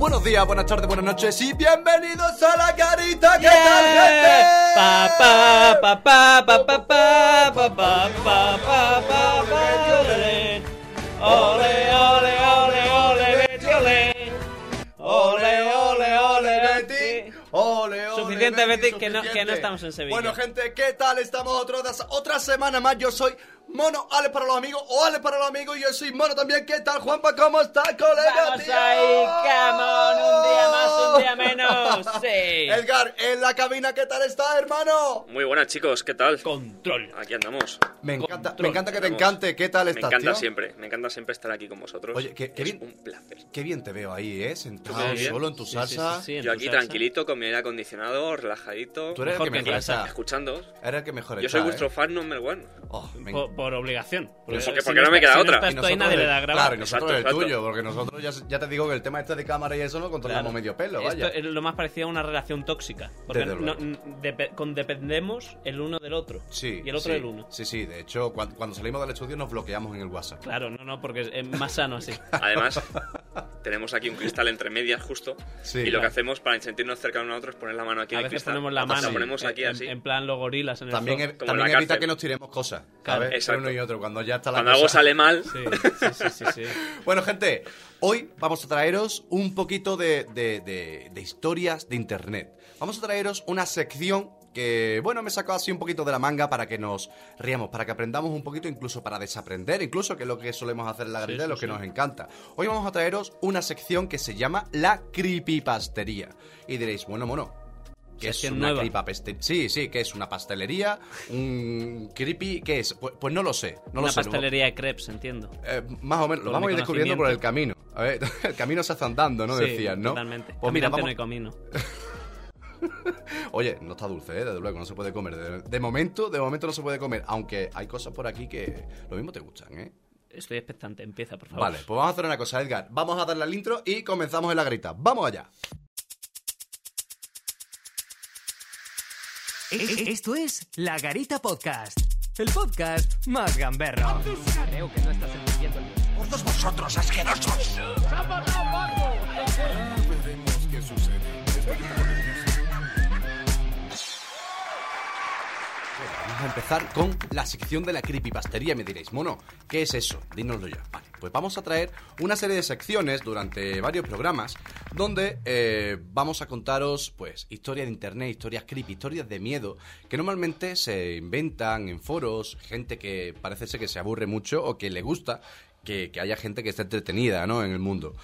Buenos días, buenas tardes, buenas noches y bienvenidos a la carita que Ole, ole, Suficiente, Betty, que no, que no estamos en Sevilla. Bueno, gente, ¿qué tal? Estamos otra, otra semana más. Yo soy Mono, Ale para los amigos o Ale para los amigos. Y yo soy Mono también. ¿Qué tal, Juanpa? ¿Cómo está, colega? Vamos tío? ahí, come on, un día más, un día menos. Sí. Edgar, en la cabina, ¿qué tal está, hermano? Muy buenas chicos, ¿qué tal? Control. Aquí andamos. Me encanta, Control. me encanta que te encante. ¿Qué tal Me estás, encanta tío? siempre, me encanta siempre estar aquí con vosotros. Oye, qué- qué es bien. un placer. Qué bien te veo ahí, ¿eh? Sentado solo en tu Sí, sí, salsa. sí, sí, en Yo tu aquí salsa. tranquilito con mi aire acondicionado, relajadito, Tú eres el Mejor que que en mejor casa. está. escuchando. Eres el que mejor Yo está, soy vuestro ¿eh? fan number one. Oh, me Por, obligación. Eso, si que porque no me queda otra. No Y estás tú ahí, nosotros nadie le el-. Claro, y nosotros Exacto, el exacto. tuyo, porque nosotros ya, ya te digo que el tema este de cámara y eso lo controlamos Claro. medio pelo, Esto vaya. es lo más parecido a una relación tóxica. Porque Desde no- luego. n- depe- condependemos el uno del otro. Sí, Y el otro sí, del uno. Sí, sí, de hecho, cuando, cuando salimos del estudio nos bloqueamos en el WhatsApp. Claro, no, no, porque es más sano así. Además, tenemos aquí un cristal entre medias justo. Sí. y lo Claro. que hacemos para sentirnos cerca uno a otro es poner la mano aquí A en el veces cristal. ponemos la La mano. ponemos aquí en, así. En plan los gorilas en el También, Como también en la evita cárcel. que nos tiremos cosas, Claro, ¿sabes? exacto. Uno y otro, cuando ya está la Cuando algo cosa- sale mal, Sí, sí, sí, sí, sí. Bueno, gente, hoy vamos a traeros un poquito de, de- de- de historias de Internet. Vamos a traeros una sección que, bueno, me sacó así un poquito de la manga para que nos riamos, para que aprendamos un poquito, incluso para desaprender, incluso que es lo que solemos hacer en la garita, sí, lo que sí. nos encanta. Hoy vamos a traeros una sección que se llama la creepypastería. Y diréis, bueno, mono, ¿qué es una nueva. creepypastería? Sí, sí, ¿qué es una pastelería? ¿Un creepy? ¿Qué es? Pues, pues no lo sé, no lo Una sé. pastelería de crepes, entiendo. Eh, más o menos, lo vamos a ir descubriendo por el camino. A ver, el camino se hace andando, ¿no? Sí, Decías, ¿no? Totalmente. Pues mira, vamos... no hay camino. Oye, no está dulce, ¿eh? Desde luego, no se puede comer. De, de momento, de momento no se puede comer. Aunque hay cosas por aquí que lo mismo te gustan, ¿eh? Estoy expectante, empieza, por favor. Vale, pues vamos a hacer una cosa, Edgar. Vamos a darle al intro y comenzamos en la grita. ¡Vamos allá! E- e- Esto es La Garita Podcast, el podcast más gamberro. Creo que no estás entendiendo el A empezar con la sección de la creepypastería. Me diréis, mono, ¿qué es eso? Dínoslo ya. Vale, pues vamos a traer una serie de secciones durante varios programas donde eh, vamos a contaros, pues, historias de internet, historias creepy, historias de miedo que normalmente se inventan en foros, gente que parece ser que se aburre mucho o que le gusta que, que haya gente que esté entretenida, ¿no? En el mundo.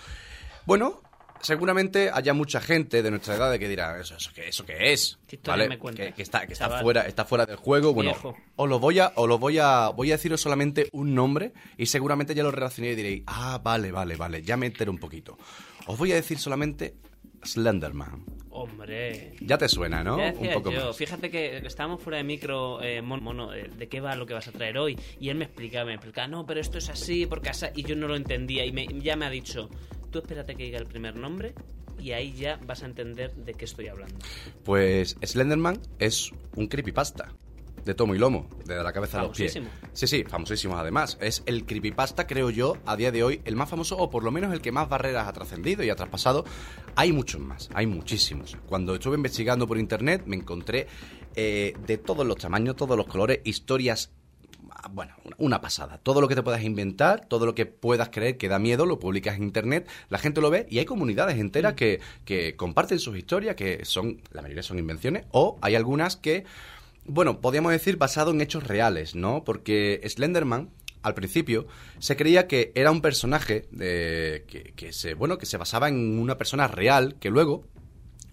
Bueno, seguramente haya mucha gente de nuestra edad que dirá, ¿eso, eso, qué, eso qué es? ¿Qué ¿Vale? me Que, que está, que está fuera, está fuera del juego. Bueno, Viejo. os lo voy a, os lo voy a, voy a deciros solamente un nombre y seguramente ya lo relacioné y diréis, ah, vale, vale, vale, ya me entero un poquito. Os voy a decir solamente Slenderman. Hombre. Ya te suena, ¿no? Un poco yo, más. fíjate que estábamos fuera de micro, eh, mono, mono, eh, ¿de qué va lo que vas a traer hoy? Y él me explicaba, me explicaba, no, pero esto es así, porque así, y yo no lo entendía, y me- ya me ha dicho, tú espérate que diga el primer nombre, y ahí ya vas a entender de qué estoy hablando. Pues Slenderman es un creepypasta. De tomo y lomo, de la cabeza a los pies. Famosísimo. Sí, sí, famosísimo además. Es el creepypasta, creo yo, a día de hoy, el más famoso, o por lo menos el que más barreras ha trascendido y ha traspasado. Hay muchos más, hay muchísimos. Cuando estuve investigando por internet, me encontré eh, de todos los tamaños, todos los colores, historias bueno, una- pasada. Todo lo que te puedas inventar, todo lo que puedas creer que da miedo, lo publicas en internet, la gente lo ve y hay comunidades enteras que, que comparten sus historias, que son, la mayoría son invenciones, o hay algunas que, bueno, podríamos decir basado en hechos reales, ¿no? Porque Slenderman, al principio, se creía que era un personaje de, que, que se, bueno, que se basaba en una persona real, que luego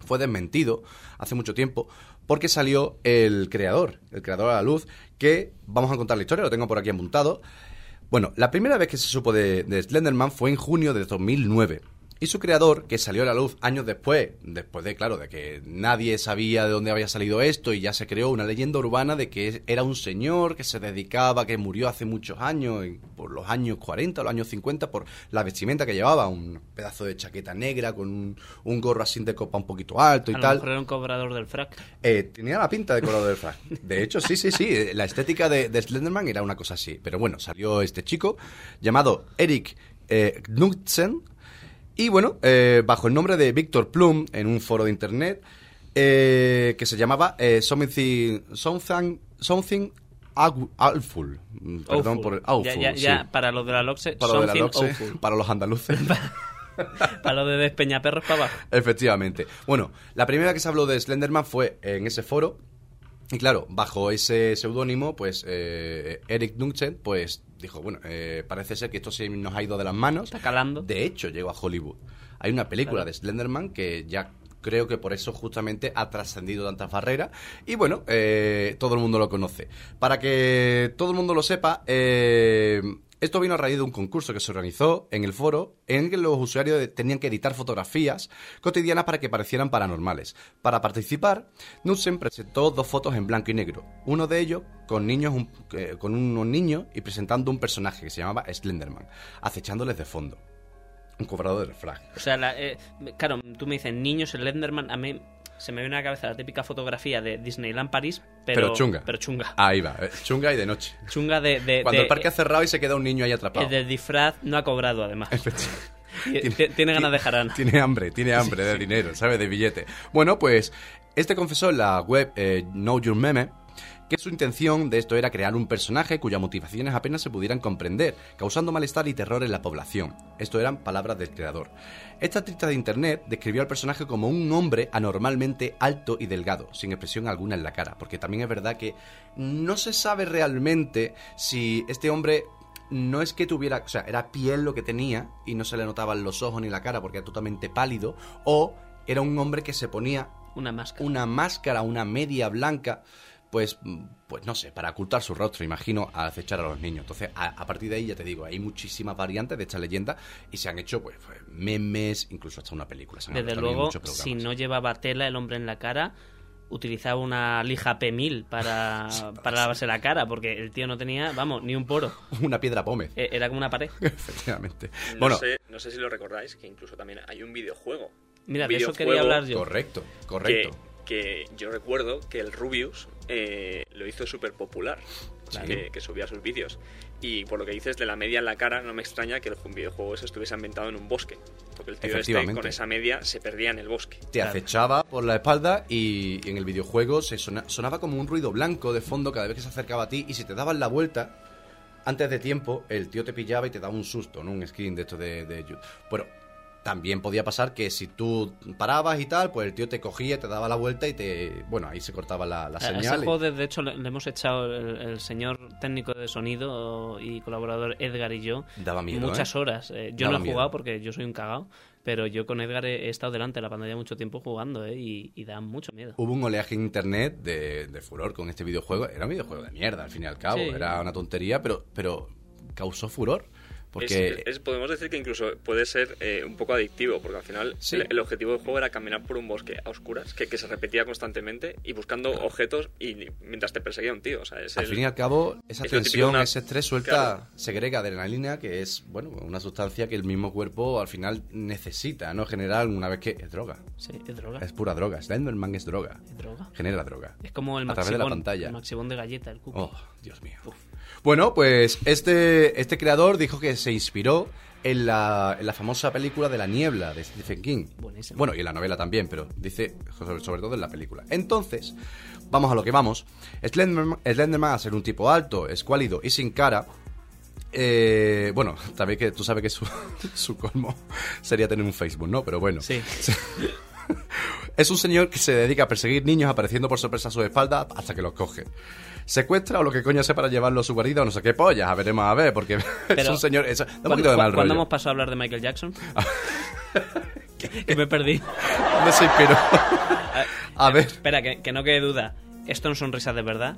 fue desmentido hace mucho tiempo porque salió el creador, el creador a la luz, que vamos a contar la historia, lo tengo por aquí apuntado. Bueno, la primera vez que se supo de, de Slenderman fue en junio de 2009. Y su creador, que salió a la luz años después, después de, claro, de que nadie sabía de dónde había salido esto y ya se creó una leyenda urbana de que era un señor que se dedicaba, que murió hace muchos años, por los años 40 o los años 50, por la vestimenta que llevaba, un pedazo de chaqueta negra con un, un gorro así de copa un poquito alto y A lo tal. mejor era un cobrador del frac. Eh, tenía la pinta de color del frac. De hecho, sí, sí, sí. eh, La estética de, de Slenderman era una cosa así. Pero bueno, salió este chico llamado Eric eh, Knudsen Y bueno, eh, bajo el nombre de Víctor Plum, en un foro de internet, eh, que se llamaba eh, Something, Something, Something Aw- Awful. Mm, Perdón Awful. por el Awful, Ya, ya, sí. ya, para los de la LOXE, Para lo para los andaluces. Para los de Despeñaperros para abajo. Efectivamente. Bueno, la primera que se habló de Slenderman fue en ese foro. Y claro, bajo ese seudónimo, pues eh, Eric Nugent, pues dijo, bueno, eh, parece ser que esto se nos ha ido de las manos. Está calando. De hecho, llegó a Hollywood. Hay una película Claro. de Slenderman que ya creo que por eso justamente ha trascendido tantas barreras. Y bueno, eh, todo el mundo lo conoce. Para que todo el mundo lo sepa, eh, esto vino a raíz de un concurso que se organizó en el foro en el que los usuarios tenían que editar fotografías cotidianas para que parecieran paranormales. Para participar, Knudsen presentó dos fotos en blanco y negro. Uno de ellos con niños, eh, con unos niños y presentando un personaje que se llamaba Slenderman, acechándoles de fondo. Un cobrador de refrag. O sea, la- eh, claro, tú me dices niños, Slenderman, a mí se me viene a la cabeza la típica fotografía de Disneyland París, pero, Pero chunga. Pero chunga. Ahí va, eh, chunga y de noche. Chunga de... de- Cuando de- el parque ha cerrado y se queda un niño ahí atrapado. el del disfraz no ha cobrado, además. Tiene- ti- tiene ganas de jarana. Tiene hambre, tiene hambre de dinero, ¿sabes? De billete. Bueno, pues este confesó en la web eh, Know Your Meme que su intención de esto era crear un personaje cuyas motivaciones apenas se pudieran comprender, causando malestar y terror en la población. Esto eran palabras del creador. Esta artista de internet describió al personaje como un hombre anormalmente alto y delgado, sin expresión alguna en la cara, porque también es verdad que no se sabe realmente si este hombre no es que tuviera, o sea, era piel lo que tenía y no se le notaban los ojos ni la cara porque era totalmente pálido, o era un hombre que se ponía Una máscara. una máscara, una media blanca, pues, pues no sé, para ocultar su rostro, imagino, al acechar a los niños. Entonces, a, a partir de ahí, ya te digo, hay muchísimas variantes de esta leyenda y se han hecho, pues, pues, memes, incluso hasta una película. Se han Desde luego, si no llevaba tela el hombre en la cara, utilizaba una lija P1000 para, para lavarse la cara, porque el tío no tenía, vamos, ni un poro. Una piedra pómez, Eh, Era como una pared. efectivamente. No, bueno, sé, no sé si lo recordáis, que incluso también hay un videojuego. Mira, de eso quería hablar yo. correcto, correcto. que yo recuerdo que el Rubius eh, lo hizo súper popular, Claro. que, que subía sus vídeos. Y por lo que dices de la media en la cara, no me extraña que el videojuego ese estuviese ambientado en un bosque. Porque el tío este con esa media se perdía en el bosque. Te acechaba por la espalda y en el videojuego se sona- sonaba como un ruido blanco de fondo cada vez que se acercaba a ti y si te dabas la vuelta antes de tiempo, el tío te pillaba y te daba un susto, ¿no? Un screen de esto de, de YouTube. Bueno, también podía pasar que si tú parabas y tal, pues el tío te cogía, te daba la vuelta y te... Bueno, ahí se cortaba la, la A ese señal. y- juego, de, de hecho, le, le hemos echado el, el señor técnico de sonido y colaborador Edgar y yo Daba miedo, muchas ¿eh? horas. Eh, yo Daba no he miedo. jugado porque yo soy un cagao, pero yo con Edgar he, he estado delante de la pantalla mucho tiempo jugando eh, y, y da mucho miedo. Hubo un oleaje en internet de, de furor con este videojuego. Era un videojuego de mierda, al fin y al cabo. Sí. Era una tontería, pero, pero causó furor. Porque... Es- es- podemos decir que incluso puede ser eh, un poco adictivo, porque al final Sí. el, el objetivo del juego era caminar por un bosque a oscuras, que, que se repetía constantemente, y buscando objetos y mientras te perseguía un tío. O sea, es Al el- fin y al cabo, esa es tensión, una- ese estrés suelta, Claro. segrega adrenalina, que es, bueno, una sustancia que el mismo cuerpo al final necesita, ¿no? Generar una vez que es droga. Sí, es droga. Es pura droga. Slenderman es droga. Es droga. Genera droga. Es como el A través de la maxibón, pantalla. el maxibón de galleta, el cookie. Oh, Dios mío. Bueno, pues este, este creador dijo que se inspiró en la, en la famosa película de La Niebla de Stephen King. Buenísimo. Bueno, y en la novela también, pero dice sobre, sobre todo en la película. Entonces, vamos a lo que vamos. Slenderman, Slenderman, a ser un tipo alto, escuálido y sin cara, eh, bueno, también que tú sabes que su, su colmo sería tener un Facebook, ¿no? Pero bueno. Sí. Es un señor que se dedica a perseguir niños apareciendo por sorpresa a su espalda hasta que los coge. Secuestra o lo que coño sea para llevarlo a su guarida o no sé qué pollas, a veremos a ver, porque es un señor... es- da un ¿Cuándo, poquito de mal cu- ¿cuándo rollo. hemos pasado a hablar de Michael Jackson? que me perdí. ¿Dónde se inspiró? a ver, Espera, que, que no quede duda. Esto no son risas de verdad.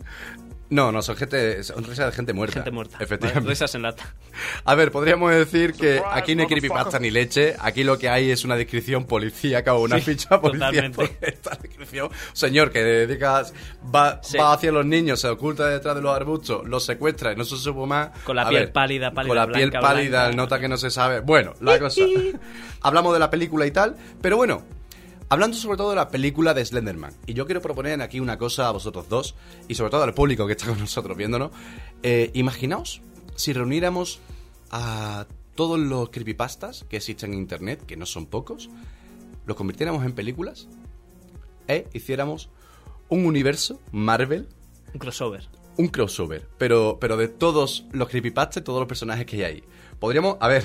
No, no, son gente, son risas de gente muerta. Gente muerta. Efectivamente. Vale, risas en lata. A ver, podríamos decir que aquí no hay creepypasta ni leche, aquí lo que hay es una descripción policíaca o una Sí, ficha porque Esta descripción, señor que dedicas, va, Sí. va hacia los niños, se oculta detrás de los arbustos, los secuestra y no se supo más. Con la A piel pálida, pálida, Con la piel blanca, pálida, blanca. nota que no se sabe. Bueno, la cosa. Hablamos de la película y tal, pero bueno, Hablando sobre todo de la película de Slenderman, y yo quiero proponer aquí una cosa a vosotros dos, y sobre todo al público que está con nosotros viéndonos. Eh, imaginaos si reuniéramos a todos los creepypastas que existen en internet, que no son pocos, los convirtiéramos en películas e hiciéramos un universo Marvel, Un crossover. un crossover, pero, pero de todos los creepypastas, todos los personajes que hay ahí. Podríamos, a ver,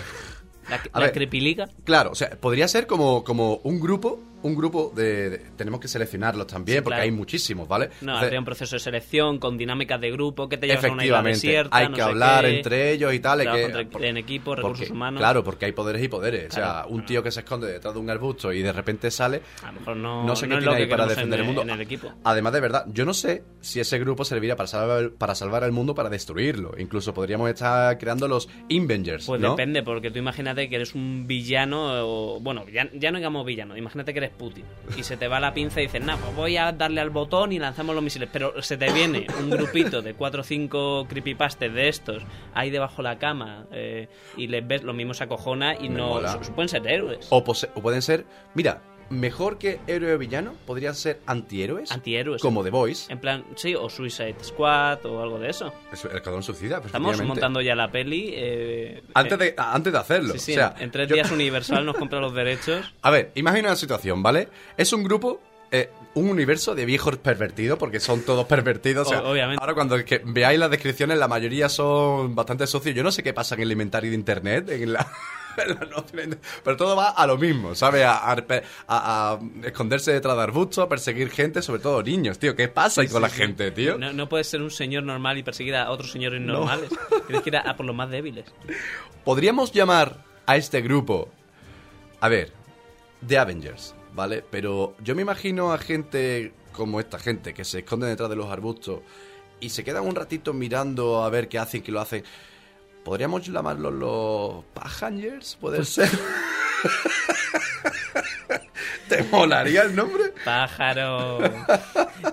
La, A la ver. Creepyliga. claro, o sea, podría ser como, como un grupo, un grupo de, de- tenemos que seleccionarlos también, Sí, porque claro. hay muchísimos, ¿vale? No, habría un proceso de selección con dinámicas de grupo que te llevas a una isla desierta. hay no que sé hablar qué, entre ellos y tal. que- entre- en equipo, recursos porque- humanos. Claro, porque hay poderes y poderes. O sea, un tío que se esconde detrás de un arbusto y de repente sale, A lo mejor no, no sé qué no es tiene ahí para defender en, el mundo. en el equipo. Además, de verdad, yo no sé si ese grupo servirá para salvar, para salvar al mundo para destruirlo. Incluso podríamos estar creando los Invengers, Pues depende, porque tú imagínate que eres un villano, o bueno, ya, ya no digamos villano, imagínate que eres Putin y se te va la pinza y dices, nah, pues voy a darle al botón y lanzamos los misiles, pero se te viene un grupito de 4 o 5 creepypastas de estos ahí debajo de la cama eh, y les ves, lo mismo se acojona y Me no mola. pueden ser héroes. O, o pueden ser, mira, mejor que héroe o villano, podrían ser antihéroes. Antihéroes. Como The Voice. En plan, sí, o Suicide Squad o algo de eso. Eso, El Escuadrón Suicida, Estamos montando ya la peli. eh, Antes eh, de, antes de hacerlo. Sí, sí, o sea, en, en tres yo- días Universal nos compra los derechos. A ver, imagina una situación, ¿vale? Es un grupo, eh, un universo de viejos pervertidos, porque son todos pervertidos. o sea, obviamente. Ahora cuando que veáis las descripciones, la mayoría son bastante socios. Yo no sé qué pasa en el inventario de internet, en la... pero todo va a lo mismo, ¿sabes? A, a- a- a esconderse detrás de arbustos, a perseguir gente, sobre todo niños, tío. ¿Qué pasa ahí con la gente, tío? No, no puedes ser un señor normal y perseguir a otros señores normales. Tienes que ir a, a por los más débiles. Podríamos llamar a este grupo, a ver, The Avengers, ¿vale? Pero yo me imagino a gente como esta gente que se esconde detrás de los arbustos y se quedan un ratito mirando a ver qué hacen, qué lo hacen. ¿Podríamos llamarlos los Pagangers? ¿Puede ser? ¿Te molaría el nombre? Pájaro.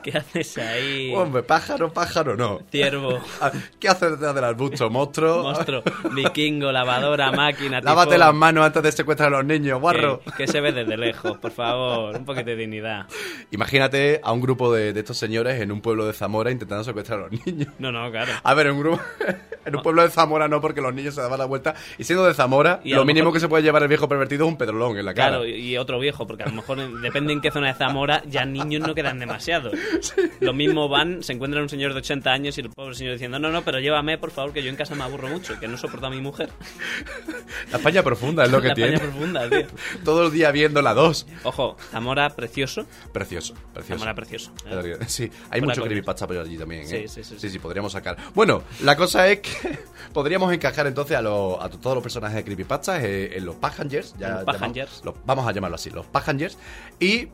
¿Qué haces ahí? Hombre, pájaro, pájaro, no. Ciervo. Ah, ¿Qué haces detrás del arbusto, monstruo? Monstruo. Vikingo, lavadora, máquina. Lávate las manos antes de secuestrar a los niños, guarro. Que, que se ve desde lejos, por favor. Un poquito de dignidad. Imagínate a un grupo de, de estos señores en un pueblo de Zamora intentando secuestrar a los niños. No, no, claro. A ver, en un grupo, en un pueblo de Zamora no, porque los niños se daban la vuelta. Y siendo de Zamora, Y lo lo mínimo mejor- que se puede llevar el viejo pervertido un pedrolón en la cara. Claro, y otro viejo, porque a lo mejor en- depende en qué zona de Zamora, ya niños no quedan demasiado. Lo mismo van, se encuentran un señor de 80 años y el pobre señor diciendo, no, no, pero llévame, por favor, que yo en casa me aburro mucho, que no soporto a mi mujer. La España profunda es lo que La tiene. España profunda, tío. Todo el día viendo la 2. Ojo, Zamora precioso. Precioso, precioso. Zamora precioso. La realidad. Sí, hay Fuera mucho creepypasta por allí también, ¿eh? Sí, sí, sí, sí, sí. sí, podríamos sacar. Bueno, la cosa es que podríamos encajar entonces a, los- a todos los personajes de creepypasta eh, en los Pagangers. Ya Los llamamos- Pagangers. los- vamos a llamarlo así, los Pagangers. Y,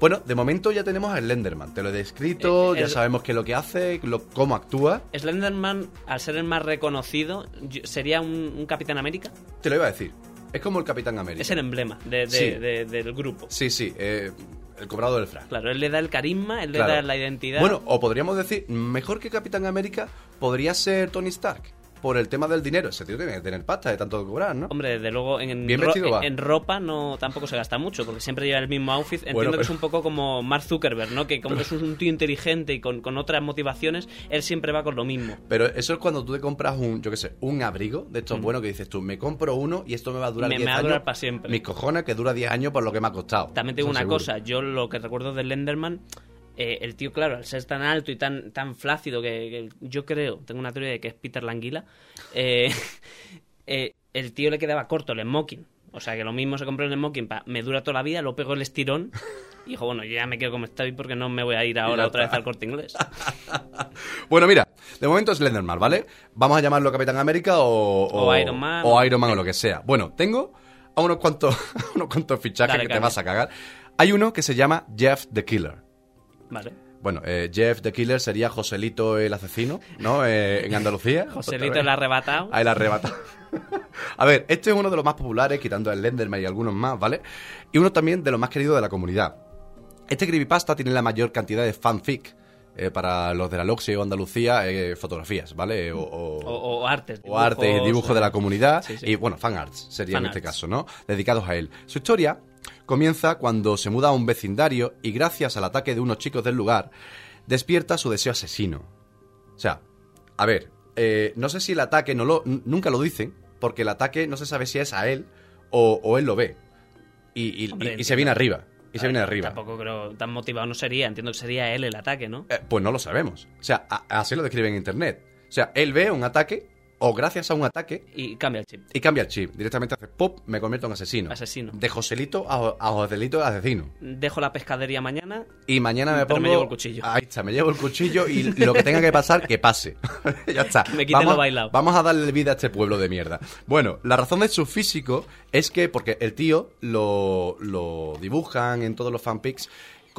bueno, de momento ya tenemos a Slenderman. Te lo he descrito, Eh, ya el- sabemos qué es lo que hace, lo- cómo actúa. Slenderman, al ser el más reconocido, sería un, un Capitán América. Te lo iba a decir. Es como el Capitán América. Es el emblema de- de- Sí. de- del grupo. Sí, sí, eh, el cobrado del frac. Claro, él le da el carisma, él le Claro. da la identidad. Bueno, o podríamos decir, mejor que Capitán América podría ser Tony Stark. Por el tema del dinero. Ese tío tiene que tener pasta de tanto cobrar, ¿no? Hombre, desde luego en, Bien ro- en ropa no tampoco se gasta mucho, porque siempre lleva el mismo outfit. Entiendo Bueno, que es un poco como Mark Zuckerberg, ¿no? Que como es un tío inteligente y con, con otras motivaciones, él siempre va con lo mismo. Pero eso es cuando tú te compras un, yo qué sé, un abrigo de estos buenos que dices tú, me compro uno y esto me va a durar Me- 10 me va a años. durar para siempre. Mis cojones que dura 10 años por lo que me ha costado. También te digo Eso una seguro. cosa, yo lo que recuerdo del Lenderman, eh, el tío, claro, al ser tan alto y tan, tan flácido, que, que yo creo, tengo una teoría de que es Peter Languila, eh, eh, el tío le quedaba corto el smoking. O sea, que lo mismo se compró el smoking, pa, me dura toda la vida, lo pego el estirón y dijo, bueno, yo ya me quedo como estoy porque no me voy a ir ahora otra vez al corte inglés. Bueno, mira, de momento es Slenderman, ¿vale? Vamos a llamarlo Capitán América o, O Iron Man. O Iron Man o lo que sea. Bueno, tengo a unos cuantos, unos cuantos fichajes Dale, que te vas a cagar. Hay uno que se llama Jeff the Killer. Vale. Bueno, eh, Jeff the Killer sería Joselito el asesino, ¿no? Eh, en Andalucía. Joselito el arrebatado. Ahí la arrebata. A ver, este es uno de los más populares, quitando el Lenderman y algunos más, ¿vale? Y uno también de los más queridos de la comunidad. Este creepypasta tiene la mayor cantidad de fanfic eh, para los de la Loxia o Andalucía, eh, fotografías, ¿vale? O, o- O, o artes. o arte, dibujos, dibujo de la comunidad Sí, sí. y bueno, fan arts sería en este arts. caso, ¿no? Dedicados a él. Su historia comienza cuando se muda a un vecindario y gracias al ataque de unos chicos del lugar despierta su deseo asesino. O sea, a ver, eh, no sé si el ataque no lo nunca lo dicen, porque el ataque no se sabe si es a él o, o él lo ve. Y, y- Hombre, y- y se viene arriba. Y se viene arriba. Tampoco creo tan motivado no sería. Entiendo que sería él el ataque, ¿no? Eh, pues no lo sabemos. O sea, a- así lo describe en internet. O sea, él ve un ataque, o gracias a un ataque, Y cambia el chip. y cambia el chip. Directamente hace pop, me convierto en asesino. Asesino. De Joselito a, a Joselito asesino. Dejo la pescadería mañana. Y mañana me Pero pongo. me llevo el cuchillo. Ahí está, me llevo el cuchillo y lo que tenga que pasar, que pase. ya está. Me quiten vamos, lo bailado. Vamos a darle vida a este pueblo de mierda. Bueno, la razón de su físico es que, porque el tío lo, lo dibujan en todos los fanpics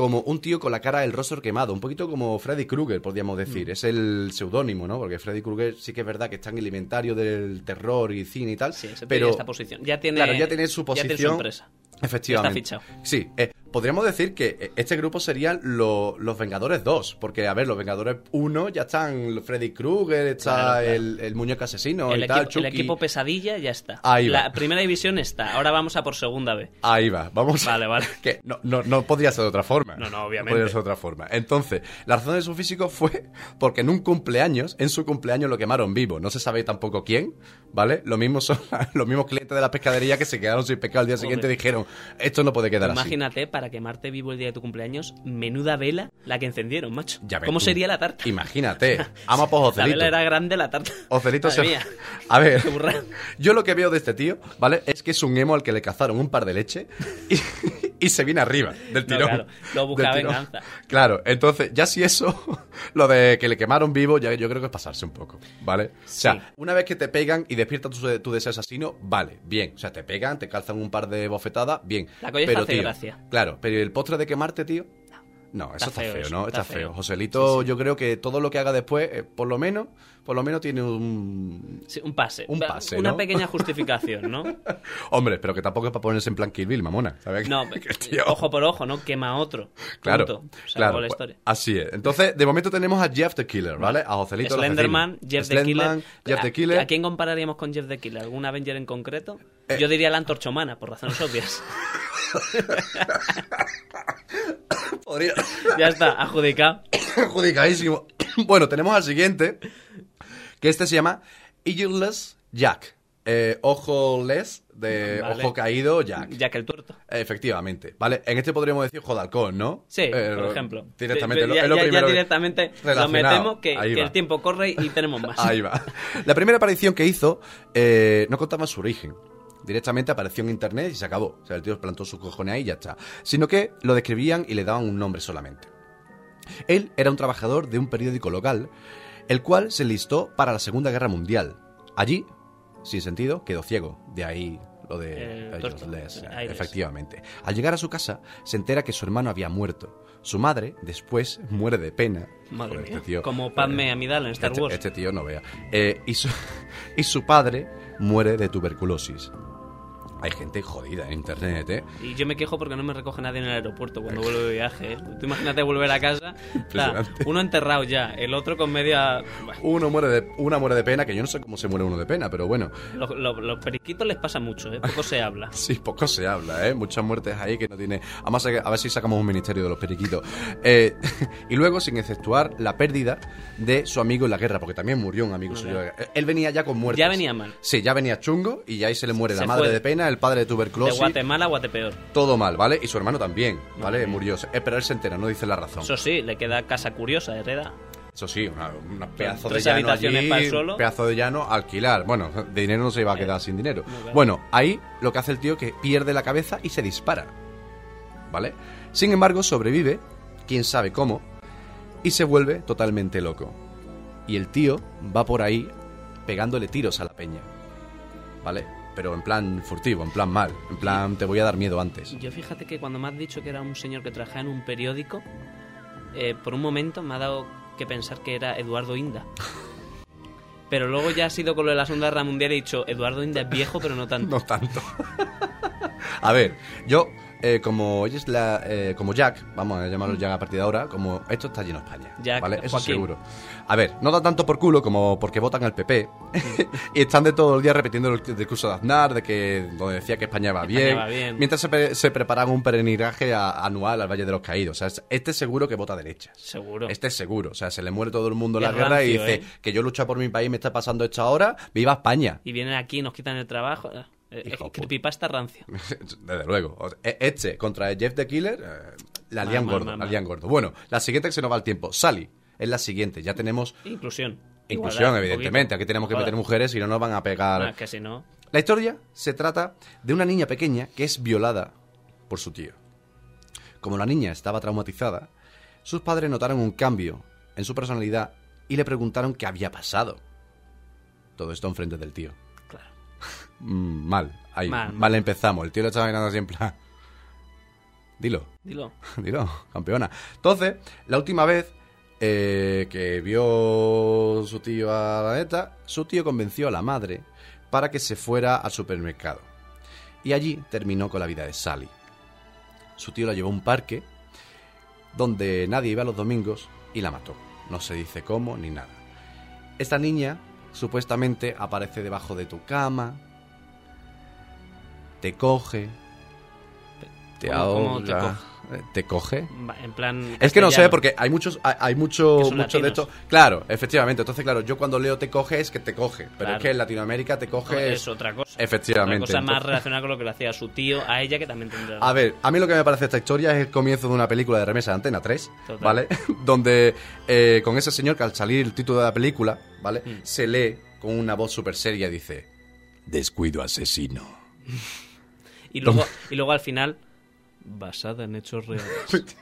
como un tío con la cara del rostro quemado, un poquito como Freddy Krueger, podríamos decir. Mm. Es el seudónimo, ¿no? Porque Freddy Krueger sí que es verdad que está en el inventario del terror y cine y tal. Sí, pero esta posición. Ya tiene, Claro, ya tiene su ya tiene posición. empresa. Efectivamente. Está fichado. Sí, eh, podríamos decir que eh, este grupo serían lo- los Vengadores 2, porque, a ver, los Vengadores 1 ya están Freddy Krueger, está Claro, claro. El, el muñeco asesino el, y tal, equipo, el equipo pesadilla ya está. Ahí va. La primera división está. Ahora vamos a por segunda vez. Ahí va, vamos. Vale, vale. Que no, no, no podría ser de otra forma. No, no, obviamente. podría ser de otra forma. Entonces, la razón de su físico fue porque en un cumpleaños, en su cumpleaños lo quemaron vivo. No se sabe tampoco quién, ¿vale? Lo mismo son los mismos clientes de la pescadería que se quedaron sin pescado al día siguiente dijeron, esto no puede quedar así. Imagínate, para quemarte vivo el día de tu cumpleaños, menuda vela la que encendieron, macho. Ya ¿Cómo tú. sería la tarta? Imagínate. Ama por La Joselito. vela era grande, la tarta. Ocelito Madre se... mía. A ver, yo lo que veo de este tío, ¿vale? Es que es un emo al que le cazaron un par de leche y, y se viene arriba del No, tirón. claro, lo busca Del tirón. venganza. Claro, entonces, ya si eso, lo de que le quemaron vivo, ya yo creo que es pasarse un poco, ¿vale? O sea, Sí. una vez que te pegan y despiertas tu, tu deseo asesino, vale, bien. O sea, te pegan, te calzan un par de bofetadas, bien. La pero, tío, gracia. Claro, pero el postre de quemarte, tío... No, eso Está está feo ¿no? Está, está feo. feo. Joselito, Sí, sí. yo creo que todo lo que haga después, eh, por lo menos, por lo menos tiene un, Sí, un pase. Un pase, Una ¿no? pequeña justificación, ¿no? Hombre, pero que tampoco es para ponerse en plan Kill Bill, mamona. ¿sabes? No, Que, tío, ojo por ojo, ¿no? Quema otro. Claro, claro. la pues, historia. así es. Entonces, de momento tenemos a Jeff the Killer, ¿vale? A Joselito el Slenderman. Jeff the Killer. Jeff ¿A- the Killer. ¿A quién compararíamos con Jeff the Killer? ¿Algún Avenger en concreto? Eh. Yo diría la antorcha humana, por razones obvias. Podría... ya está, adjudicado. Adjudicadísimo. bueno, tenemos al siguiente, que este se llama Eagleless Jack. Eh, ojo less, de Vale. ojo caído Jack. Jack el tuerto. Efectivamente, ¿vale? En este podríamos decir ojo de halcón, ¿no? Sí, Eh, por ejemplo. Directamente, ya, es lo ya- ya primero que- directamente lo metemos que, que el tiempo corre y tenemos más. Ahí va. La primera aparición que hizo eh, no contaba su origen. Directamente apareció en internet y se acabó. O sea, el tío plantó sus cojones ahí y ya está. Sino que lo describían y le daban un nombre solamente. Él era un trabajador de un periódico local, el cual se listó para la Segunda Guerra Mundial. Allí, sin sentido, quedó ciego. De ahí lo de Aires. efectivamente. Al llegar a su casa, se entera que su hermano había muerto. Su madre, después, muere de pena. Madre mía. este tío, Como Padme eh, Amidala en Star este, Wars. este tío no vea. Eh, y, su, y su padre muere de tuberculosis. Hay gente jodida en internet, ¿eh? Y yo me quejo porque no me recoge nadie en el aeropuerto cuando vuelvo de viaje. ¿eh? Tú imagínate volver a casa. está uno enterrado ya, el otro con media. Uno muere de, una muere de pena, que yo no sé cómo se muere uno de pena, pero bueno. Los, los- los periquitos les pasa mucho, ¿eh? poco se habla. Sí, poco se habla, ¿eh? Muchas muertes ahí que no tiene... Además, a ver si sacamos un ministerio de los periquitos. Eh, y luego, sin exceptuar la pérdida de su amigo en la guerra, porque también murió un amigo No, suyo. Él venía ya con muertes. Ya venía mal. Sí, ya venía chungo y ya ahí se le muere Se la madre fue. de pena, el padre de De tuberculosis. Guatemala a Guatepeor. Todo mal, ¿vale? Y su hermano también, ¿vale? Murió. Eh, pero él se entera, no dice la razón. Eso sí, le queda casa curiosa, hereda. Eso sí, una, una pedazo Tres de llano habitaciones allí, para el solo. pedazo de llano, alquilar. Bueno, de dinero no se iba a quedar sin dinero. no, claro. Bueno, ahí lo que hace el tío es que pierde la cabeza y se dispara. ¿Vale? Sin embargo, sobrevive, quién sabe cómo, y se vuelve totalmente loco. Y el tío va por ahí pegándole tiros a la peña. ¿Vale? Pero en plan furtivo, en plan mal, en plan te voy a dar miedo antes. Yo fíjate que cuando me has dicho que era un señor que trabajaba en un periódico, eh, por un momento me ha dado que pensar que era Eduardo Inda. Pero luego ya ha sido con lo de la Segunda Guerra Mundial y he dicho, Eduardo Inda es viejo, pero no tanto. No tanto. a ver, yo eh, como ella es la, eh, como Jack, vamos a llamarlo Jack a partir de ahora, como esto está lleno de España. Jack, ¿vale? Eso Joaquín. seguro. A ver, no da tanto por culo como porque votan al PP y están de todo el día repitiendo el discurso de Aznar, de que donde decía que España va, España bien, va bien. mientras se, pre- se preparan un peregrinaje anual al Valle de los Caídos. O sea, es- este seguro que vota derecha. Seguro. Este es seguro. O sea, se le muere todo el mundo en la guerra y dice ¿eh? que yo lucho por mi país, me está pasando esto ahora, viva España. Y vienen aquí y nos quitan el trabajo. Eh, eh, creepypasta rancio. Desde luego. Este contra Jeff the Killer, eh, la lían gordo, la lían gordo. Bueno, la siguiente que se nos va el tiempo. Sally es la siguiente. Ya tenemos Inclusión. inclusión, Igualdad, evidentemente. Aquí tenemos que meter mujeres y no nos van a pegar. Que si no. La historia se trata de una niña pequeña que es violada por su tío. Como la niña estaba traumatizada, sus padres notaron un cambio en su personalidad y le preguntaron qué había pasado. Todo esto enfrente del tío. Mm, mal, ahí, Mal, empezamos. El tío le estaba mirando así en plan... Dilo, Dilo. dilo, campeona. Entonces, la última vez eh, que vio su tío a la neta, su tío convenció a la madre para que se fuera al supermercado. Y allí terminó con la vida de Sally. Su tío la llevó a un parque donde nadie iba los domingos y la mató. No se dice cómo ni nada. Esta niña supuestamente aparece debajo de tu cama, te coge, te ¿Cómo- cómo te ahoga, eh, te coge. En plan. Es que no sé, porque hay muchos, hay, hay mucho, mucho de esto. Claro, efectivamente. Entonces, claro, yo cuando leo te coge es que te coge. Pero Claro. es que en Latinoamérica te coge es otra cosa. Efectivamente. Otra cosa más Entonces- relacionada con lo que le hacía su tío a ella, que también tendrá. A ver, a mí lo que me parece esta historia es el comienzo de una película de remesa de Antena 3, Total. ¿vale? Donde eh, con ese señor que al salir el título de la película, ¿vale? Mm. Se lee con una voz súper seria y dice... Descuido asesino. Y luego, y luego al final, basada en hechos reales.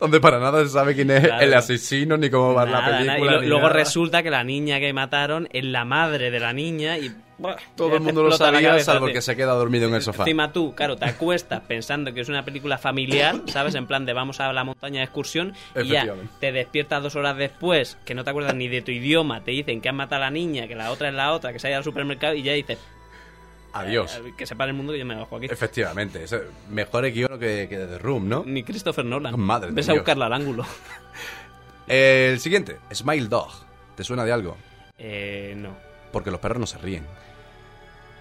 Donde para nada se sabe quién es Claro. el asesino ni cómo va la nada. película. Y lo- luego nada. resulta que la niña que mataron es la madre de la niña y. Todo el mundo lo sabía, cabeza, salvo tío. que se queda dormido en el sofá. Encima tú, claro, te acuestas pensando que es una película familiar, ¿sabes? En plan de vamos a la montaña de excursión y ya te despiertas dos horas después, que no te acuerdas ni de tu idioma, te dicen que han matado a la niña, que la otra es la otra, que se ha ido al supermercado y ya dices, Adiós. eh, que se pare el mundo y yo me bajo aquí. Efectivamente, es mejor guion que, que The Room, ¿no? Ni Christopher Nolan. Madre de Ves a Dios. buscarla al ángulo. El siguiente, Smile Dog. ¿Te suena de algo? Eh, no. Porque los perros no se ríen.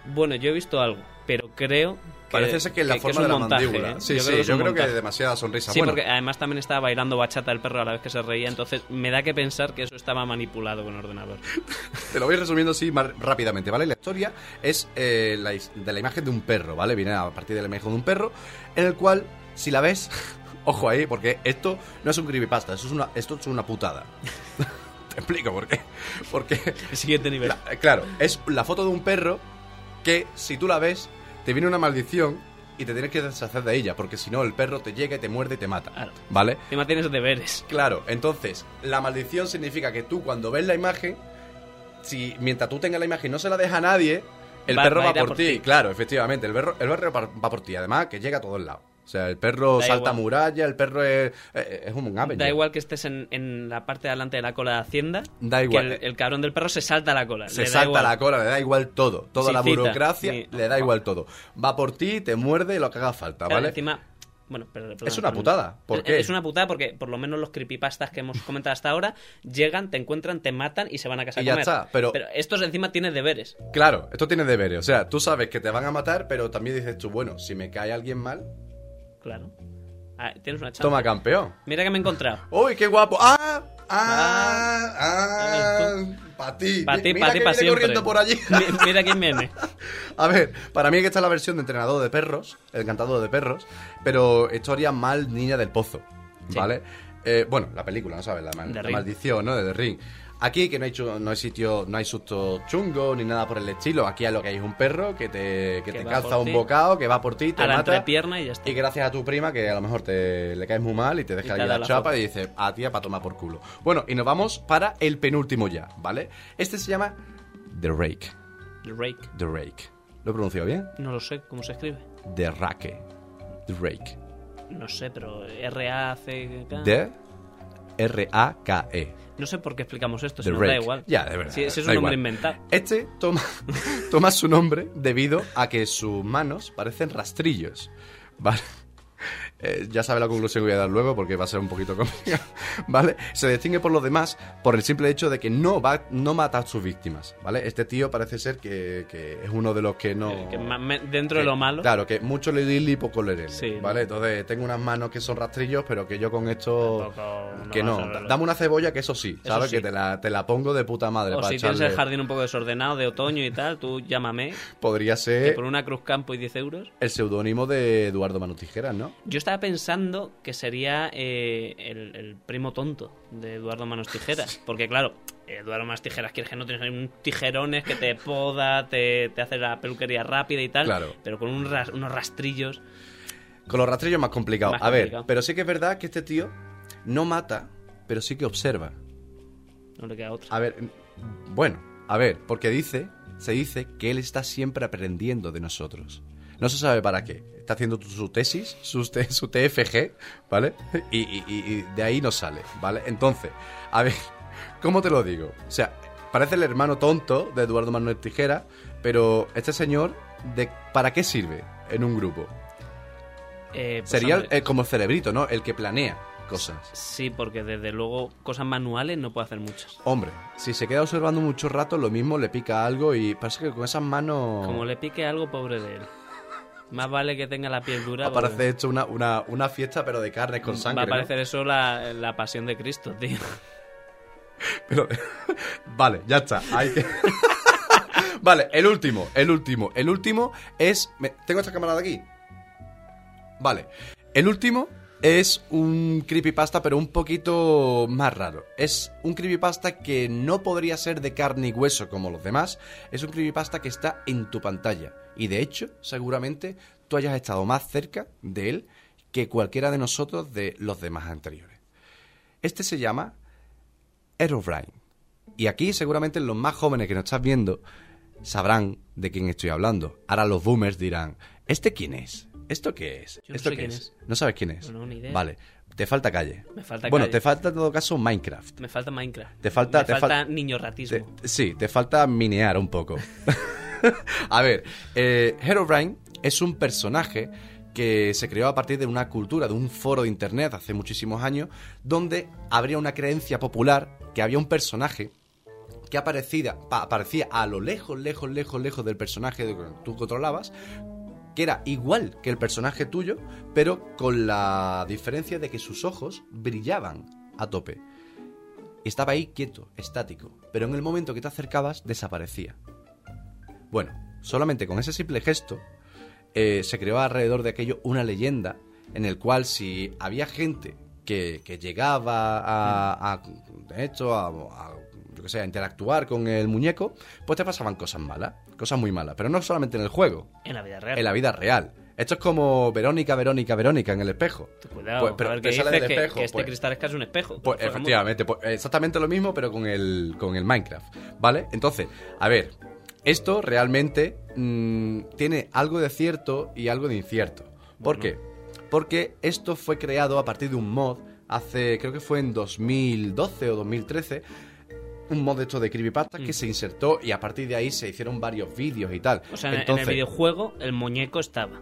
Bueno, yo he visto algo, pero creo que, Parece ser que la que- que forma es de la montaje, mandíbula. ¿eh? Sí, yo sí, creo que yo creo que montaje. demasiada sonrisa. Sí, bueno, porque además también estaba bailando bachata el perro a la vez que se reía, entonces me da que pensar que eso estaba manipulado con ordenador. te lo voy resumiendo así más rápidamente, ¿vale? La historia es eh, la de la imagen de un perro, ¿vale? Viene a partir de la imagen de un perro, en el cual, si la ves, ojo ahí, porque esto no es un creepypasta, esto es una, esto es una putada. te explico por qué. Porque El siguiente nivel. La- eh, claro, es la foto de un perro que si tú la ves, te viene una maldición y te tienes que deshacer de ella, porque si no el perro te llega y te muerde y te mata. Claro. ¿Vale? Encima tienes deberes. Claro, entonces, la maldición significa que tú cuando ves la imagen, si mientras tú tengas la imagen no se la deja a nadie, el Va- perro va por, por ti. Claro, efectivamente, el perro, el perro va va por ti. Además, que llega a todos lados. O sea, el perro Da salta igual. muralla, el perro es, es un Avenger. Da igual que estés en, en la parte de adelante de la cola de Hacienda. Da igual. Que el, el cabrón del perro se salta la cola. Se le salta igual. la cola, le da igual todo. Toda la cita, burocracia, le da igual todo. Va por ti, te muerde lo que haga falta, Claro, ¿vale? Encima. Bueno, pero, perdón, Es una putada. ¿Por Es- qué? Es una putada porque por lo menos los creepypastas que hemos comentado hasta ahora llegan, te encuentran, te matan y se van a casa Y a ya comer. está, pero- estos encima tienen deberes. Claro, esto tiene deberes. O sea, tú sabes que te van a matar, pero también dices tú, bueno, si me cae alguien mal, Claro. Ah, tienes una chance. toma campeón. Mira que me he encontrado. ¡Uy, qué guapo! ¡Ah! ¡Ah! Ah, ¡Ah! Para ti. Pa' ti, Mira pa' ti, que pa' viene siempre. corriendo por allí. Mi- Mira quién viene. A ver, para mí que está la versión de entrenador de perros, el encantador de perros, pero historia mal niña del pozo, Sí. ¿vale? Eh, bueno, la película, ¿no sabes? La, mal- la maldición, ¿no? De The Ring. Aquí que no hay, chu- no hay sitio, no hay susto chungo ni nada por el estilo. Aquí a lo que hay es un perro que te, que Que te calza un ti. bocado, que va por ti, te A la mata. entrepierna y ya está. Y gracias a tu prima, que a lo mejor te le caes muy mal y te deja Y te la la chapa foto. y dice, a tía para tomar por culo. Bueno, y nos vamos para el penúltimo ya, ¿vale? Este se llama The Rake. El Rake. The Rake. ¿Lo he pronunciado bien? No lo sé, ¿cómo se escribe? The Rake. The Rake. No sé, pero R-A-C-K. The R-A-K-E. No sé por qué explicamos esto, The si nos da igual. Ya, de verdad. Si es un nombre igual. inventado. Este toma, toma su nombre debido a que sus manos parecen rastrillos. ¿vale? Eh, ya sabe la conclusión que voy a dar luego porque va a ser un poquito cómica, ¿vale? Se distingue por los demás por el simple hecho de que no va no mata a sus víctimas, ¿vale? Este tío parece ser que, que es uno de los que no... Que me- dentro de que- lo malo. Claro, que mucho le di y poco le den, Sí. ¿vale? Entonces tengo unas manos que son rastrillos, pero que yo con esto... Que no, dame una cebolla que eso sí, Eso ¿sabes? sí. Que te la, te la pongo de puta madre. O para si tienes echarle- el jardín un poco desordenado de otoño y tal, tú llámame. Podría Que ser por una cruz campo y 10 euros. el seudónimo de Eduardo Manu Tijeras, ¿no? Yo estaba pensando que sería eh, el, el primo tonto de Eduardo Manos Tijeras. Porque, claro, Eduardo Manos Tijeras, quieres que no tienes un tijerones que te poda, te, te hace la peluquería rápida y tal. Claro. Pero con un ras- unos rastrillos. Con los rastrillos más complicado. Más a ver, pero sí que es verdad que este tío no mata, pero sí que observa. No le queda otra. A ver, bueno, a ver, porque dice, se dice que él está siempre aprendiendo de nosotros. No se sabe para qué. Está haciendo su tesis, su, su TFG, ¿vale? Y, y- y- y de ahí no sale, ¿vale? Entonces, a ver, ¿cómo te lo digo? O sea, parece el hermano tonto de Eduardo Manuel Tijera, pero este señor, de, ¿para qué sirve en un grupo? Eh, pues, Sería hombre, eh, como el cerebrito, ¿no? El que planea cosas. Sí, porque desde luego cosas manuales no puede hacer muchas. Hombre, si se queda observando mucho rato, lo mismo le pica algo y parece que con esas manos Como le pique algo, pobre de él. Más vale que tenga la piel dura. va a parecer porque hecho una, una, una fiesta, pero de carne con sangre. Va a ¿no? parecer eso la, la pasión de Cristo, tío. Pero- vale, ya está. Hay que- vale, el último, el último. El último es... ¿Tengo esta cámara de aquí? Vale. El último es un creepypasta, pero un poquito más raro. Es un creepypasta que no podría ser de carne y hueso como los demás. Es un creepypasta que está en tu pantalla. Y de hecho, seguramente tú hayas estado más cerca de él que cualquiera de nosotros de los demás anteriores. Este se llama Herobrine. Y aquí seguramente los más jóvenes que nos estás viendo sabrán de quién estoy hablando. Ahora los boomers dirán, ¿este quién es? ¿Esto qué es? Yo no ¿Esto sé qué quién es? ¿No sabes quién es? No, no, ni idea. Vale, te falta calle. Me falta bueno, calle. te falta en todo caso Minecraft. Me falta Minecraft. Te falta- Me te falta fal- niño ratismo. Te- sí, te falta minear un poco. a ver, eh, Herobrine es un personaje que se creó a partir de una cultura, de un foro de internet hace muchísimos años, donde habría una creencia popular que había un personaje que aparecía, pa- aparecía a lo lejos, lejos, lejos, lejos del personaje que tú controlabas, que era igual que el personaje tuyo, pero con la diferencia de que sus ojos brillaban a tope. Estaba ahí quieto, estático, pero en el momento que te acercabas desaparecía. Bueno, solamente con ese simple gesto eh, se creó alrededor de aquello una leyenda en el cual si había gente que, que llegaba a, a a, a, yo que sé, a interactuar con el muñeco, pues te pasaban cosas malas, cosas muy malas, pero no solamente en el juego, En la vida real. en la vida real. Esto es como Verónica, Verónica, Verónica en el espejo. Cuidado, Pues, pero a ver qué sale del que, espejo, que este pues. cristal es casi un espejo. Pues favor. efectivamente, pues, exactamente lo mismo, pero con el, con el Minecraft, ¿vale? Entonces, a ver, esto realmente mm, tiene algo de cierto y algo de incierto. ¿Por Bueno. qué? Porque esto fue creado a partir de un mod hace, creo que fue en 2012 o 2013, un mod de esto de Creepypasta que Mm. se insertó y a partir de ahí se hicieron varios vídeos y tal. O sea, en- Entonces, en el videojuego el muñeco estaba.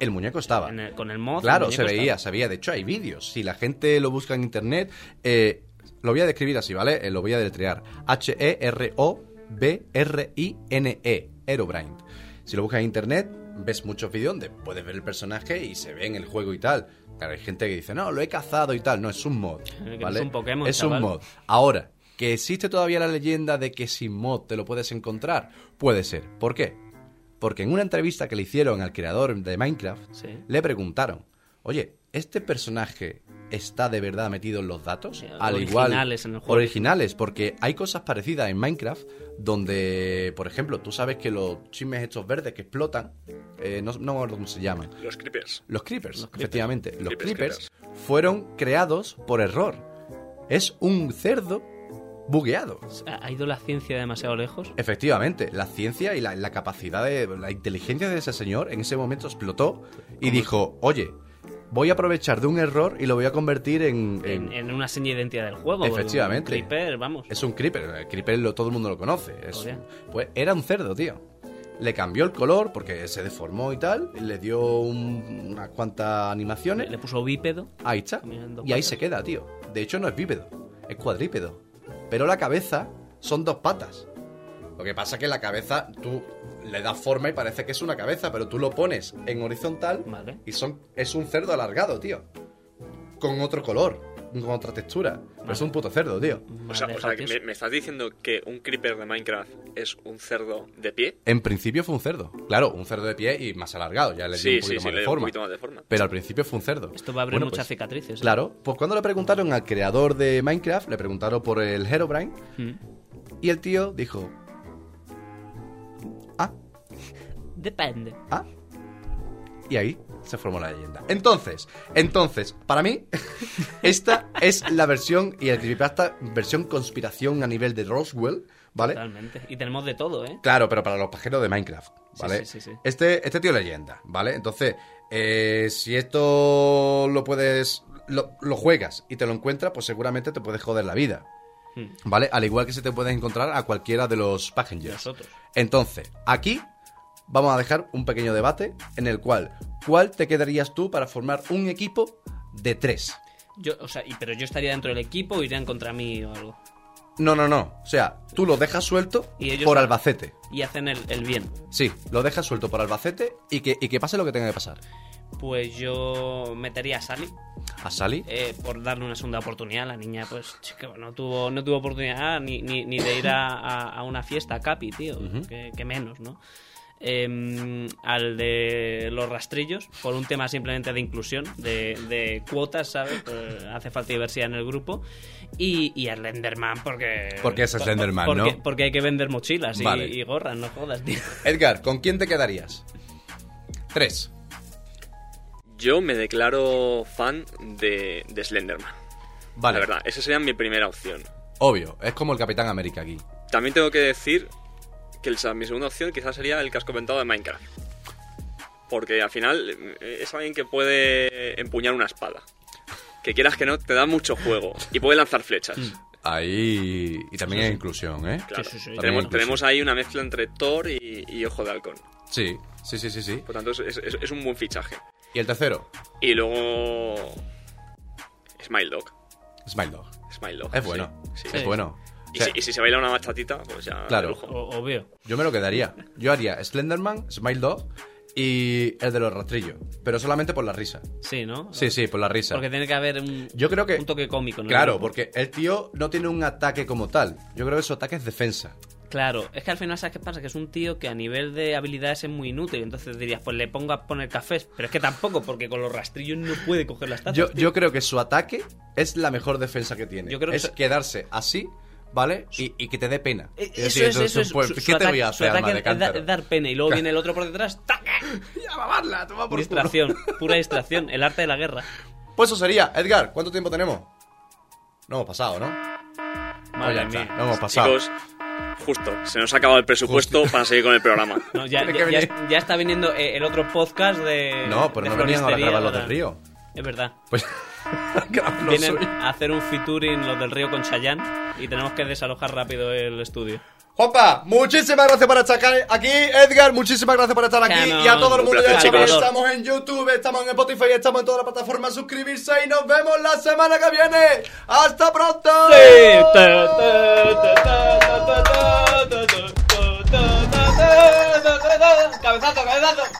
el muñeco estaba. En el- con el mod. Claro, el se veía, estaba. se veía. De hecho, hay vídeos. Si la gente lo busca en internet, eh, lo voy a describir así, ¿vale? Eh, lo voy a deletrear. H-E-R-O-B-R-I-N-E. Herobrine. Si lo buscas en internet, ves muchos vídeos donde puedes ver el personaje y se ve en el juego y tal. Claro, hay gente que dice, no, lo he cazado y tal. No, es un mod. Que ¿vale? es un Pokémon, Es chaval. un mod. Ahora, que existe todavía la leyenda de que sin mod te lo puedes encontrar, puede ser. ¿Por qué? Porque en una entrevista que le hicieron al creador de Minecraft, Sí. le preguntaron, oye, ¿este personaje está de verdad metido en los datos? Sí, Al originales igual, en el juego. Originales, porque hay cosas parecidas en Minecraft donde, por ejemplo, tú sabes que los chismes estos verdes que explotan, eh, no, no me acuerdo cómo se llaman, Los creepers. los creepers, Los creepers. efectivamente. Los Creepers, creepers, fueron creados por error. Es un cerdo bugueado. ¿Ha ido la ciencia demasiado lejos? Efectivamente, la ciencia y la, la capacidad de la inteligencia de ese señor en ese momento explotó y dijo, oye, voy a aprovechar de un error y lo voy a convertir en... en- En, en una seña de identidad del juego. Efectivamente. un Creeper, vamos. Es un creeper, el creeper lo, todo el mundo lo conoce. Es- pues era un cerdo, tío. le cambió el color porque se deformó y tal, le dio un- unas cuantas animaciones. Le puso bípedo. Ahí está. Y ahí se queda, tío. De hecho, no es bípedo, es cuadrípedo. Pero la cabeza son dos patas. Lo que pasa es que la cabeza tú le das forma y parece que es una cabeza, pero tú lo pones en horizontal Vale. y son, es un cerdo alargado, tío. Con otro color, con otra textura. Pero es un puto cerdo, tío. O sea, Vale, o sea, que me, me estás diciendo que un creeper de Minecraft es un cerdo de pie. En principio fue un cerdo. Claro, un cerdo de pie y más alargado. Ya le dio Sí, un sí, poquito sí, más le de da un forma. poquito más de forma. Pero al principio fue un cerdo. Esto va a abrir Bueno, muchas pues, cicatrices. ¿eh? Claro, pues cuando le preguntaron al creador de Minecraft, le preguntaron por el Herobrine, Mm. y el tío dijo, ah, Depende. ah, y ahí se formó la leyenda. Entonces, entonces, para mí, esta es la versión, y el creepypasta, versión conspiración a nivel de Roswell, ¿vale? Totalmente. Y tenemos de todo, ¿eh? Claro, pero para los pajeros de Minecraft, ¿vale? sí, sí, sí. Este, este tío leyenda, ¿vale? Entonces, eh, si esto lo puedes, lo, lo juegas y te lo encuentras, pues seguramente te puedes joder la vida, Hmm. ¿vale? Al igual que se te puede encontrar a cualquiera de los passengers. Nosotros. Entonces, aquí vamos a dejar un pequeño debate en el cual, ¿cuál te quedarías tú para formar un equipo de tres? Yo, o sea, pero yo estaría dentro del equipo o irían contra mí o algo. No, no, no. O sea, tú lo dejas suelto Y ellos- por Albacete. Y hacen el, el bien. Sí, lo dejas suelto por Albacete y que, y que pase lo que tenga que pasar. Pues yo metería a Sally A Sally. eh, por darle una segunda oportunidad. La niña, pues, chico, no tuvo, no tuvo oportunidad ni, ni, ni de ir a, a- a una fiesta a Capi, tío. que, que menos, ¿no? Em, al de los rastrillos, por un tema simplemente de inclusión, de, de cuotas, ¿sabes? Pues hace falta diversidad en el grupo. Y, y a Slenderman, porque. Porque es Slenderman, porque, ¿no? Porque hay que vender mochilas y, Vale. y gorras, no jodas, tío. Edgar, ¿con quién te quedarías? Tres. Yo me declaro fan de, de Slenderman. Vale. La verdad, esa sería mi primera opción. Obvio, es como el Capitán América aquí. También tengo que decir que el- mi segunda opción quizás sería el casco ventado de Minecraft. Porque al final eh, es alguien que puede empuñar una espada. Que quieras que no, te da mucho juego. Y puede lanzar flechas. Ahí. Y también hay inclusión, ¿eh? Claro. Sí, sí, sí. Tenemos, inclusión. tenemos ahí una mezcla entre Thor y, y Ojo de Halcón. Sí, sí, sí, sí, sí. Por tanto, es, es- es un buen fichaje. Y el tercero, Y luego. Smile Dog. Smile Dog. Smile Dog. Es bueno. Sí, sí. Es Sí. bueno. Y, O sea, si, y si se baila una bachatita, pues ya. Claro. lujo. O- obvio. Yo me lo quedaría. Yo haría Slenderman, Smile Dog y el de los rastrillos. Pero solamente por la risa. Sí, ¿no? Sí, sí, por la risa. Porque tiene que haber un, Yo creo que. un toque cómico, ¿no? Claro, porque el tío no tiene un ataque como tal. Yo creo que su ataque es defensa. Claro, es que al final, ¿sabes qué pasa? Que es un tío que a nivel de habilidades es muy inútil. Entonces dirías, pues le pongo a poner cafés. Pero es que tampoco, porque con los rastrillos no puede coger las tazas. Yo, yo creo que su ataque es la mejor defensa que tiene. Yo creo que es quedarse así, ¿vale? Y, y que te dé pena. Es Eso decir, es, eso es. pues, Su- ¿Qué su te voy a hacer, alma de dar- cántaro? es dar pena. Y luego viene el otro por detrás. ¡tac! Ya, mamarla, toma por culo. Distracción, pura distracción. El arte de la guerra. Pues eso sería. Edgar, ¿cuánto tiempo tenemos? No hemos pasado, ¿no? Madre está, mía. no hemos pasado. Chicos, justo, se nos ha acabado el presupuesto para seguir con el programa. No, ya, está viniendo eh, el otro podcast de. no, pero de no venían ahora a grabar los del ¿verdad? río. Es verdad. Pues. Vienen a hacer un featuring los del río con Chayanne y tenemos que desalojar rápido el estudio. Juanpa, muchísimas gracias por estar aquí. Edgar, muchísimas gracias por estar aquí. Canon. Y a todo el mundo Un ya sabéis, estamos en YouTube, estamos en Spotify, estamos en todas las plataformas. Suscribirse y nos vemos la semana que viene. ¡Hasta pronto! Cabezazo, cabezazo.